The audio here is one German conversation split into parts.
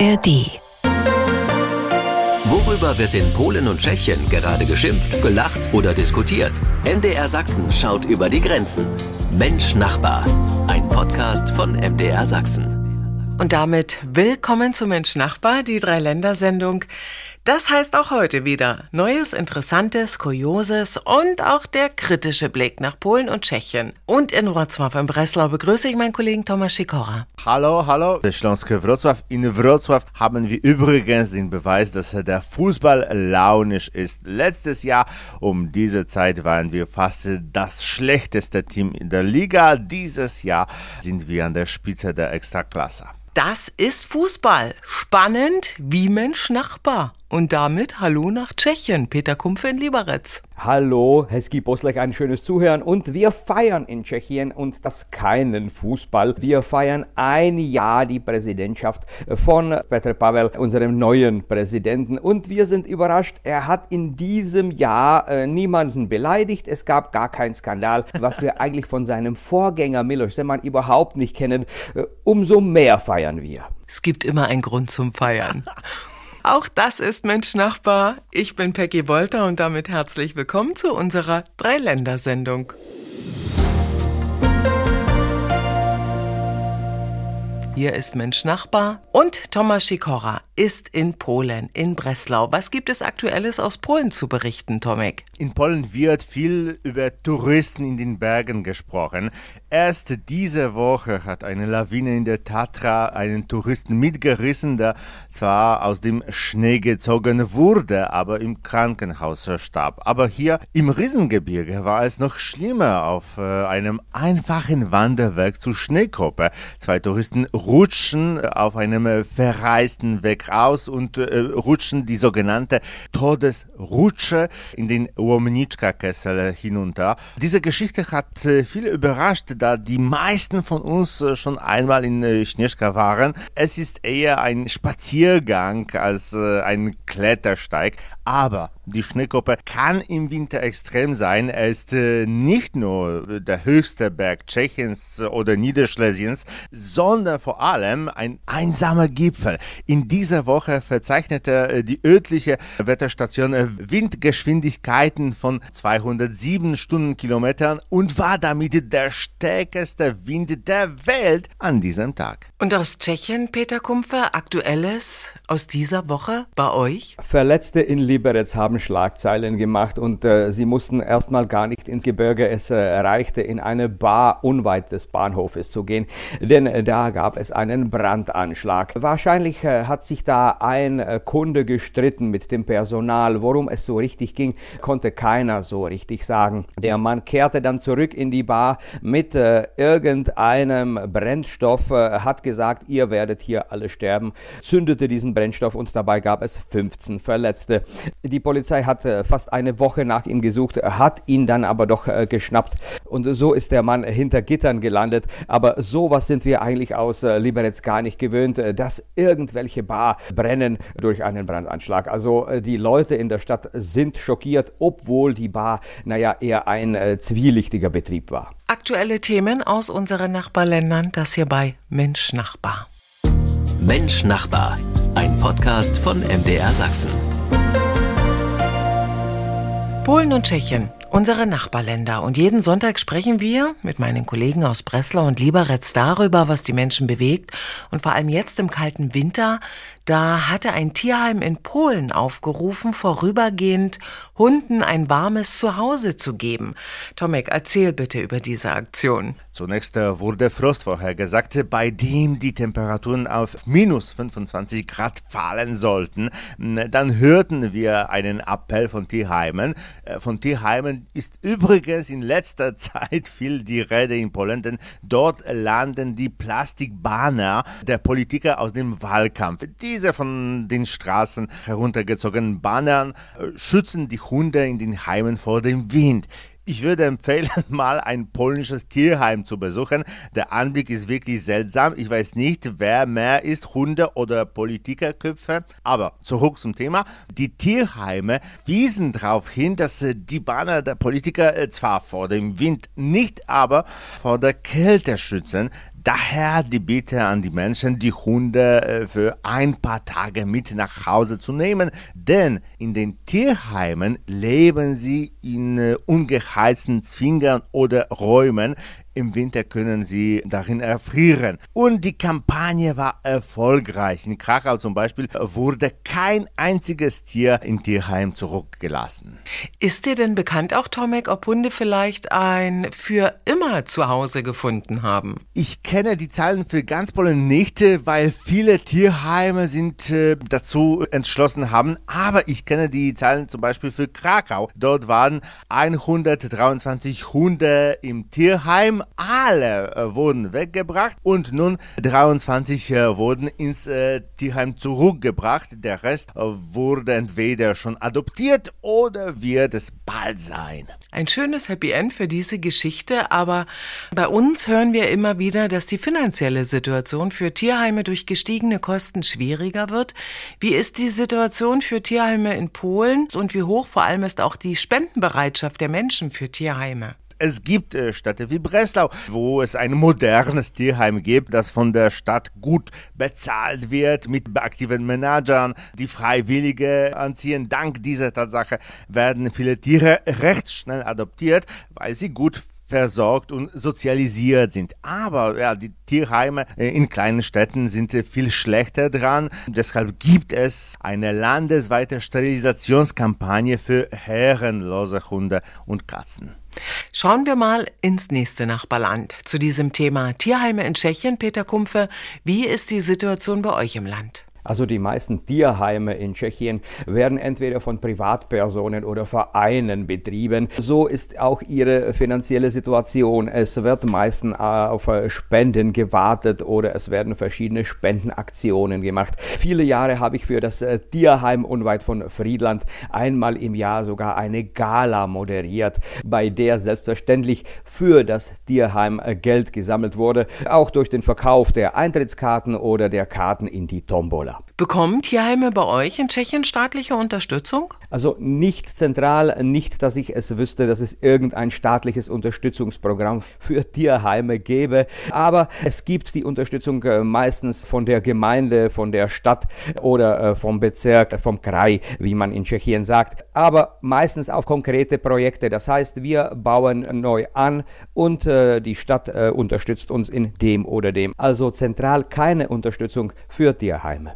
ARD. Worüber wird in Polen und Tschechien gerade geschimpft, gelacht oder diskutiert? MDR Sachsen schaut über die Grenzen. Mensch Nachbar. Ein Podcast von MDR Sachsen. Und damit willkommen zu Mensch Nachbar, die Dreiländersendung. Das heißt auch heute wieder Neues, Interessantes, Kurioses und auch der kritische Blick nach Polen und Tschechien. Und in Wrocław in Breslau begrüße ich meinen Kollegen Thomas Sikora. Hallo, hallo, der Śląskie Wrocław. In Wrocław haben wir übrigens den Beweis, dass der Fußball launisch ist. Letztes Jahr um diese Zeit waren wir fast das schlechteste Team in der Liga. Dieses Jahr sind wir an der Spitze der Extraklasse. Das ist Fußball. Spannend wie Mensch Nachbar. Und damit Hallo nach Tschechien. Peter Kumpfe in Liberec. Hallo, Heski Boslech, ein schönes Zuhören. Und wir feiern in Tschechien und das keinen Fußball. Wir feiern ein Jahr die Präsidentschaft von Petr Pavel, unserem neuen Präsidenten. Und wir sind überrascht, er hat in diesem Jahr äh, niemanden beleidigt. Es gab gar keinen Skandal, was wir eigentlich von seinem Vorgänger Milos Zeman überhaupt nicht kennen. Äh, umso mehr feiern wir. Es gibt immer einen Grund zum Feiern. Auch das ist Mensch Nachbar. Ich bin Peggy Wolter und damit herzlich willkommen zu unserer Dreiländersendung. Hier ist Mensch Nachbar und Thomas Sikora ist in Polen, in Breslau. Was gibt es Aktuelles aus Polen zu berichten, Tomek? In Polen wird viel über Touristen in den Bergen gesprochen. Erst diese Woche hat eine Lawine in der Tatra einen Touristen mitgerissen, der zwar aus dem Schnee gezogen wurde, aber im Krankenhaus starb. Aber hier im Riesengebirge war es noch schlimmer. Auf äh, einem einfachen Wanderweg zur Schneegruppe. Zwei Touristen rutschen auf einem verreisten Weg aus und äh, rutschen die sogenannte Todesrutsche in den Łomniczka-Kessel hinunter. Diese Geschichte hat äh, viele überrascht, da die meisten von uns äh, schon einmal in äh, Schneeschka waren. Es ist eher ein Spaziergang als äh, ein Klettersteig, aber die Schneekuppe kann im Winter extrem sein. Er ist äh, nicht nur der höchste Berg Tschechiens oder Niederschlesiens, sondern vor allem ein einsamer Gipfel. In dieser Woche verzeichnete äh, die örtliche Wetterstation äh, Windgeschwindigkeiten von 207 Stundenkilometern und war damit der stärkste Wind der Welt an diesem Tag. Und aus Tschechien, Peter Kumpfer, aktuelles aus dieser Woche bei euch? Verletzte in Liberec haben Schlagzeilen gemacht und äh, sie mussten erstmal gar nicht ins Gebirge. Es äh, reichte in eine Bar unweit des Bahnhofes zu gehen, denn äh, da gab es einen Brandanschlag. Wahrscheinlich äh, hat sich da ein äh, Kunde gestritten mit dem Personal. Worum es so richtig ging, konnte keiner so richtig sagen. Der Mann kehrte dann zurück in die Bar mit irgendeinem Brennstoff, hat gesagt, ihr werdet hier alle sterben, zündete diesen Brennstoff und dabei gab es 15 Verletzte. Die Polizei hat äh, fast eine Woche nach ihm gesucht, hat ihn dann aber doch äh, geschnappt und so ist der Mann hinter Gittern gelandet. Aber sowas sind wir eigentlich aus äh, Liberec gar nicht gewöhnt, dass irgendwelche Bar brennen durch einen Brandanschlag. Also die Leute in der Stadt sind schockiert, obwohl die Bar, naja, eher ein äh, zwielichtiger Betrieb war. Aktuelle Themen aus unseren Nachbarländern, das hier bei Mensch Nachbar. Mensch Nachbar, ein Podcast von MDR Sachsen. Polen und Tschechien, unsere Nachbarländer. Und jeden Sonntag sprechen wir mit meinen Kollegen aus Breslau und Liberec darüber, was die Menschen bewegt. Und vor allem jetzt im kalten Winter, da hatte ein Tierheim in Polen aufgerufen, vorübergehend Hunden ein warmes Zuhause zu geben. Tomek, erzähl bitte über diese Aktion. Zunächst äh, wurde Frost vorhergesagt, bei dem die Temperaturen auf minus 25 Grad fallen sollten. Dann hörten wir einen Appell von Tierheimen. Äh, von Tierheimen ist übrigens in letzter Zeit viel die Rede in Polen, denn dort landen die Plastikbanner der Politiker aus dem Wahlkampf. Diese von den Straßen heruntergezogenen Bannern äh, schützen die Hunde in den Heimen vor dem Wind. Ich würde empfehlen, mal ein polnisches Tierheim zu besuchen. Der Anblick ist wirklich seltsam. Ich weiß nicht, wer mehr ist, Hunde oder Politikerköpfe. Aber zurück zum Thema. Die Tierheime wiesen darauf hin, dass äh, die Banner der Politiker äh, zwar vor dem Wind, nicht aber vor der Kälte schützen. Daher die Bitte an die Menschen, die Hunde äh, für ein paar Tage mit nach Hause zu nehmen, denn in den Tierheimen leben sie in äh, ungeheizten Zwingern oder Räumen, im Winter können sie darin erfrieren. Und die Kampagne war erfolgreich. In Krakau zum Beispiel wurde kein einziges Tier im Tierheim zurückgelassen. Ist dir denn bekannt auch, Tomek, ob Hunde vielleicht ein für immer Zuhause gefunden haben? Ich kenne die Zahlen für ganz Polen nicht, weil viele Tierheime sind äh, dazu entschlossen haben. Aber ich kenne die Zahlen zum Beispiel für Krakau. Dort waren 123 Hunde im Tierheim alle äh, wurden weggebracht und nun 23 äh, wurden ins äh, Tierheim zurückgebracht. Der Rest wurde entweder schon adoptiert oder wird es bald sein. Ein schönes Happy End für diese Geschichte, aber bei uns hören wir immer wieder, dass die finanzielle Situation für Tierheime durch gestiegene Kosten schwieriger wird. Wie ist die Situation für Tierheime in Polen und wie hoch vor allem ist auch die Spendenbereitschaft der Menschen für Tierheime? Es gibt äh, Städte wie Breslau, wo es ein modernes Tierheim gibt, das von der Stadt gut bezahlt wird, mit aktiven Managern, die Freiwillige anziehen. Dank dieser Tatsache werden viele Tiere recht schnell adoptiert, weil sie gut versorgt und sozialisiert sind. Aber ja, die Tierheime äh, in kleinen Städten sind äh, viel schlechter dran. Deshalb gibt es eine landesweite Sterilisationskampagne für herrenlose Hunde und Katzen. Schauen wir mal ins nächste Nachbarland. Zu diesem Thema Tierheime in Tschechien, Peter Kumpfe. Wie ist die Situation bei euch im Land? Also die meisten Tierheime in Tschechien werden entweder von Privatpersonen oder Vereinen betrieben. So ist auch ihre finanzielle Situation. Es wird meistens auf Spenden gewartet oder es werden verschiedene Spendenaktionen gemacht. Viele Jahre habe ich für das äh, Tierheim unweit von Friedland einmal im Jahr sogar eine Gala moderiert, bei der selbstverständlich für das Tierheim äh, Geld gesammelt wurde, auch durch den Verkauf der Eintrittskarten oder der Karten in die Tombola. Bekommen Tierheime bei euch in Tschechien staatliche Unterstützung? Also nicht zentral, nicht, dass ich es wüsste, dass es irgendein staatliches Unterstützungsprogramm für Tierheime gäbe. Aber es gibt die Unterstützung äh, meistens von der Gemeinde, von der Stadt oder äh, vom Bezirk, vom Kraj, wie man in Tschechien sagt. Aber meistens auch konkrete Projekte. Das heißt, wir bauen neu an und äh, die Stadt unterstützt uns in dem oder dem. Also zentral keine Unterstützung für Tierheime.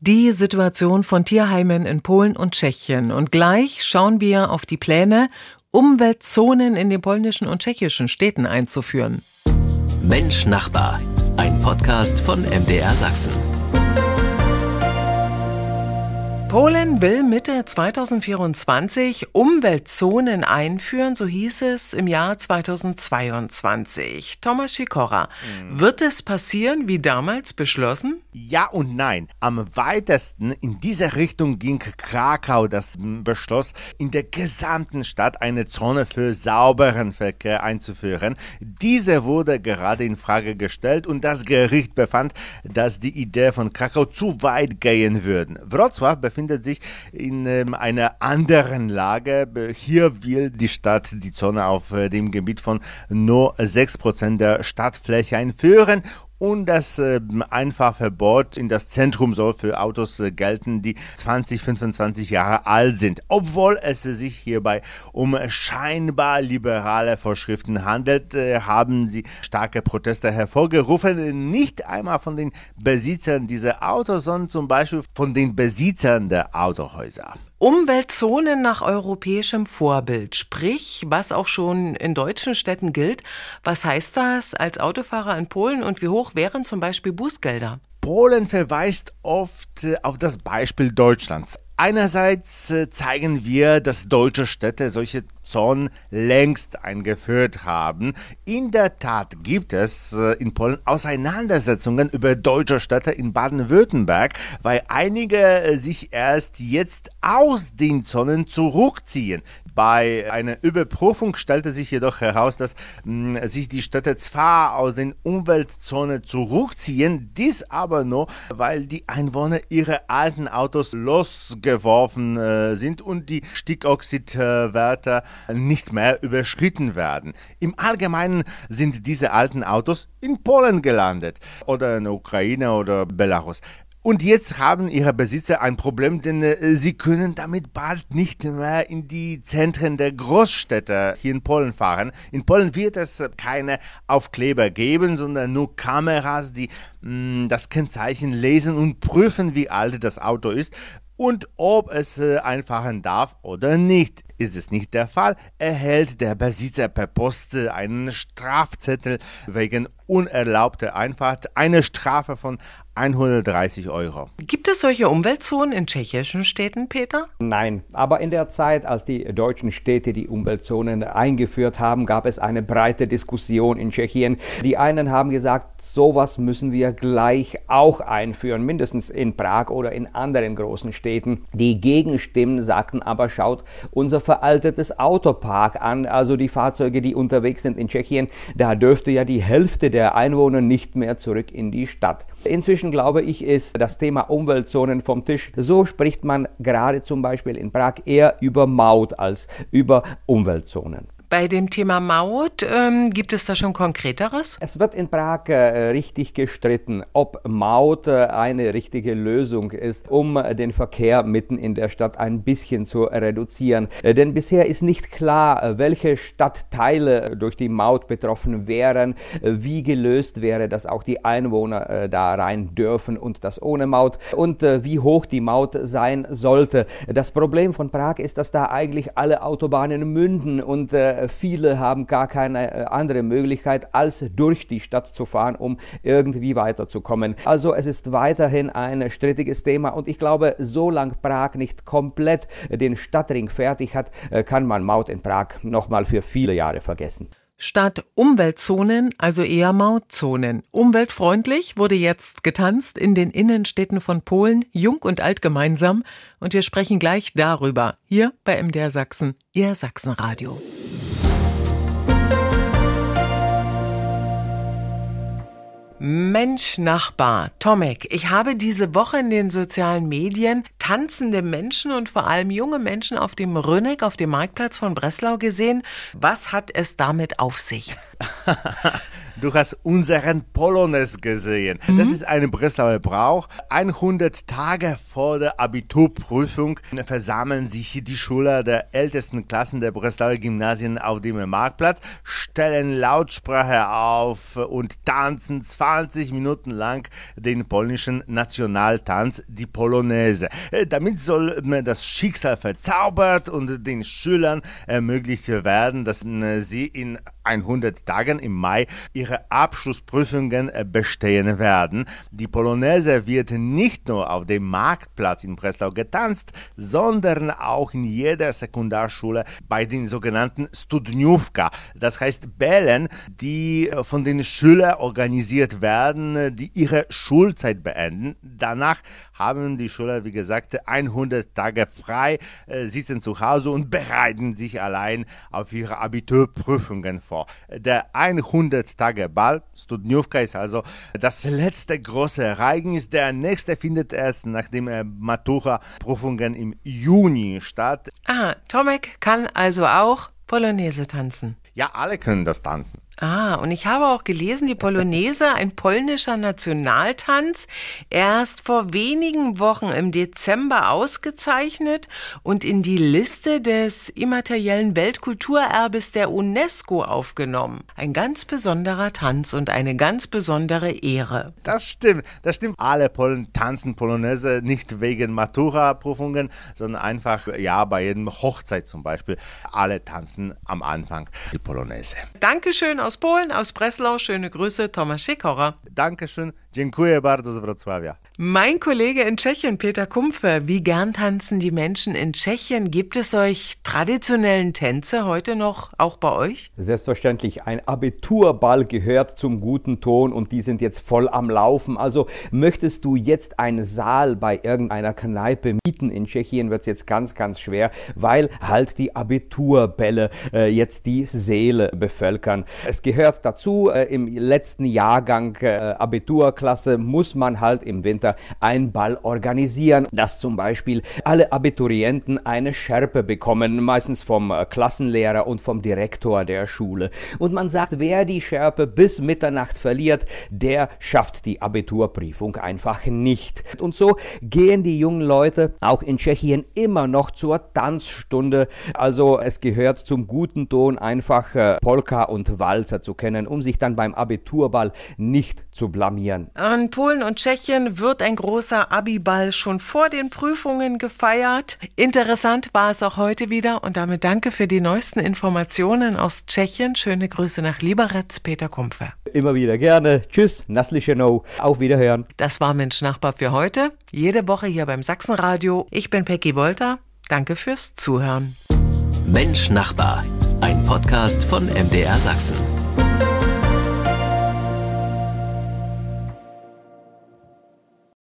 Die Situation von Tierheimen in Polen und Tschechien. Und gleich schauen wir auf die Pläne, Umweltzonen in den polnischen und tschechischen Städten einzuführen. Mensch Nachbar, ein Podcast von MDR Sachsen. Polen will Mitte 2024 Umweltzonen einführen, so hieß es im Jahr 2022. Thomas Sikora, mhm. wird es passieren wie damals beschlossen? Ja und nein. Am weitesten in dieser Richtung ging Krakau, das beschloss, in der gesamten Stadt eine Zone für sauberen Verkehr einzuführen. Diese wurde gerade in Frage gestellt und das Gericht befand, dass die Idee von Krakau zu weit gehen würde. Wrocław befindet sich in ähm, einer anderen Lage. Hier will die Stadt die Zone auf äh, dem Gebiet von nur 6% der Stadtfläche einführen und das äh, Einfahrverbot in das Zentrum soll für Autos äh, gelten, die 20, 25 Jahre alt sind. Obwohl es sich hierbei um scheinbar liberale Vorschriften handelt, äh, haben sie starke Proteste hervorgerufen. Nicht einmal von den Besitzern dieser Autos, sondern zum Beispiel von den Besitzern der Autohäuser. Umweltzonen nach europäischem Vorbild, sprich, was auch schon in deutschen Städten gilt. Was heißt das als Autofahrer in Polen und wie hoch wären zum Beispiel Bußgelder? Polen verweist oft äh, auf das Beispiel Deutschlands. Einerseits äh, zeigen wir, dass deutsche Städte solche Zonen längst eingeführt haben. In der Tat gibt es äh, in Polen Auseinandersetzungen über deutsche Städte in Baden-Württemberg, weil einige äh, sich erst jetzt aus den Zonen zurückziehen. Bei einer Überprüfung stellte sich jedoch heraus, dass mh, hm, sich die Städte zwar aus den Umweltzonen zurückziehen, dies aber nur, weil die Einwohner ihre alten Autos losgeworfen äh, sind und die Stickoxidwerte nicht mehr überschritten werden. Im Allgemeinen sind diese alten Autos in Polen gelandet oder in der Ukraine oder Belarus. Und jetzt haben ihre Besitzer ein Problem, denn äh, sie können damit bald nicht mehr in die Zentren der Großstädte hier in Polen fahren. In Polen wird es keine Aufkleber geben, sondern nur Kameras, die mm, das Kennzeichen lesen und prüfen, wie alt das Auto ist und ob es äh, einfahren darf oder nicht. Ist es nicht der Fall, erhält der Besitzer per Post einen Strafzettel wegen unerlaubter Einfahrt, eine Strafe von 130 Euro. Gibt es solche Umweltzonen in tschechischen Städten, Peter? Nein, aber in der Zeit, als die deutschen Städte die Umweltzonen eingeführt haben, gab es eine breite Diskussion in Tschechien. Die einen haben gesagt, sowas müssen wir gleich auch einführen, mindestens in Prag oder in anderen großen Städten. Die Gegenstimmen sagten aber, schaut unser veraltetes Autopark an, also die Fahrzeuge, die unterwegs sind in Tschechien, da dürfte ja die Hälfte der Einwohner nicht mehr zurück in die Stadt. Inzwischen glaube ich, ist das Thema Umweltzonen vom Tisch. So spricht man gerade zum Beispiel in Prag eher über Maut als über Umweltzonen. Bei dem Thema Maut ähm, gibt es da schon Konkreteres? Es wird in Prag äh, richtig gestritten, ob Maut äh, eine richtige Lösung ist, um äh, den Verkehr mitten in der Stadt ein bisschen zu reduzieren. Äh, denn bisher ist nicht klar, äh, welche Stadtteile durch die Maut betroffen wären, äh, wie gelöst wäre, dass auch die Einwohner da rein dürfen und das ohne Maut und wie hoch die Maut sein sollte. Das Problem von Prag ist, dass da eigentlich alle Autobahnen münden und viele haben gar keine äh, andere Möglichkeit, als durch die Stadt zu fahren, um irgendwie weiterzukommen. Also es ist weiterhin ein strittiges Thema und ich glaube, solange Prag nicht komplett den Stadtring fertig hat, äh, kann man Maut in Prag nochmal für viele Jahre vergessen. Statt Umweltzonen, also eher Mautzonen. Umweltfreundlich wurde jetzt getanzt in den Innenstädten von Polen, jung und alt gemeinsam. Und wir sprechen gleich darüber, hier bei MDR Sachsen, Ihr Sachsenradio. Mensch, Nachbar, Tomek, ich habe diese Woche in den sozialen Medien tanzende Menschen und vor allem junge Menschen auf dem Rönneck, auf dem Marktplatz von Breslau gesehen. Was hat es damit auf sich? du hast unseren Polonaise gesehen. Mhm. Das ist ein Breslauer Brauch. 100 Tage vor der Abiturprüfung versammeln sich die Schüler der ältesten Klassen der Breslauer Gymnasien auf dem Marktplatz, stellen Lautsprache auf und tanzen 20 Minuten lang den polnischen Nationaltanz, die Polonaise. Damit soll das Schicksal verzaubert und den Schülern ermöglicht werden, dass sie in 100 Tagen im Mai ihre Abschlussprüfungen äh, bestehen werden. Die Polonaise wird nicht nur auf dem Marktplatz in Breslau getanzt, sondern auch in jeder Sekundarschule bei den sogenannten Studniówka, das heißt Bällen, die äh, von den Schülern organisiert werden, äh, die ihre Schulzeit beenden. Danach haben die Schüler, wie gesagt, 100 Tage frei, sitzen zu Hause und bereiten sich allein auf ihre Abiturprüfungen vor. Der 100-Tage-Ball Studniówka ist also das letzte große Ereignis. Der nächste findet erst nach den äh, Matura-Prüfungen im Juni statt. Ah, Tomek kann also auch Polonaise tanzen. Ja, alle können das tanzen. Ah, und ich habe auch gelesen, die Polonaise, ein polnischer Nationaltanz, erst vor wenigen Wochen im Dezember ausgezeichnet und in die Liste des immateriellen Weltkulturerbes der UNESCO aufgenommen. Ein ganz besonderer Tanz und eine ganz besondere Ehre. Das stimmt, das stimmt. Alle Polen tanzen Polonaise nicht wegen Matura-Prüfungen, sondern einfach, ja, bei jedem Hochzeit zum Beispiel. Alle tanzen am Anfang die Polonaise. Dankeschön aus Polen, aus Breslau. Schöne Grüße, Thomas Schickhorer. Dankeschön. Dziękuję bardzo z Wrocławia. Mein Kollege in Tschechien, Peter Kumpfer, wie gern tanzen die Menschen in Tschechien? Gibt es solch traditionellen Tänze heute noch auch bei euch? Selbstverständlich. Ein Abiturball gehört zum guten Ton und die sind jetzt voll am Laufen. Also möchtest du jetzt einen Saal bei irgendeiner Kneipe mieten in Tschechien, wird es jetzt ganz, ganz schwer, weil halt die Abiturbälle äh, jetzt die Seele bevölkern. Es gehört dazu, äh, im letzten Jahrgang äh, Abiturklasse muss man halt im Winter Schulleiter ein Ball organisieren, dass zum Beispiel alle Abiturienten eine Schärpe bekommen, meistens vom äh, Klassenlehrer und vom Direktor der Schule. Und man sagt, wer die Schärpe bis Mitternacht verliert, der schafft die Abiturprüfung einfach nicht. Und so gehen die jungen Leute auch in Tschechien immer noch zur Tanzstunde. Also es gehört zum guten Ton einfach äh, Polka und Walzer zu kennen, um sich dann beim Abiturball nicht zu blamieren. An Polen und Tschechien wird ein großer Abiball schon vor den Prüfungen gefeiert. Interessant war es auch heute wieder und damit danke für die neuesten Informationen aus Tschechien. Schöne Grüße nach Liberec, Peter Kumpfer. Immer wieder gerne. Tschüss, Nasliche No. Auf Wiederhören. Das war Mensch Nachbar für heute. Jede Woche hier beim Sachsenradio. Ich bin Peggy Wolter. Danke fürs Zuhören. Mensch Nachbar, ein Podcast von MDR Sachsen.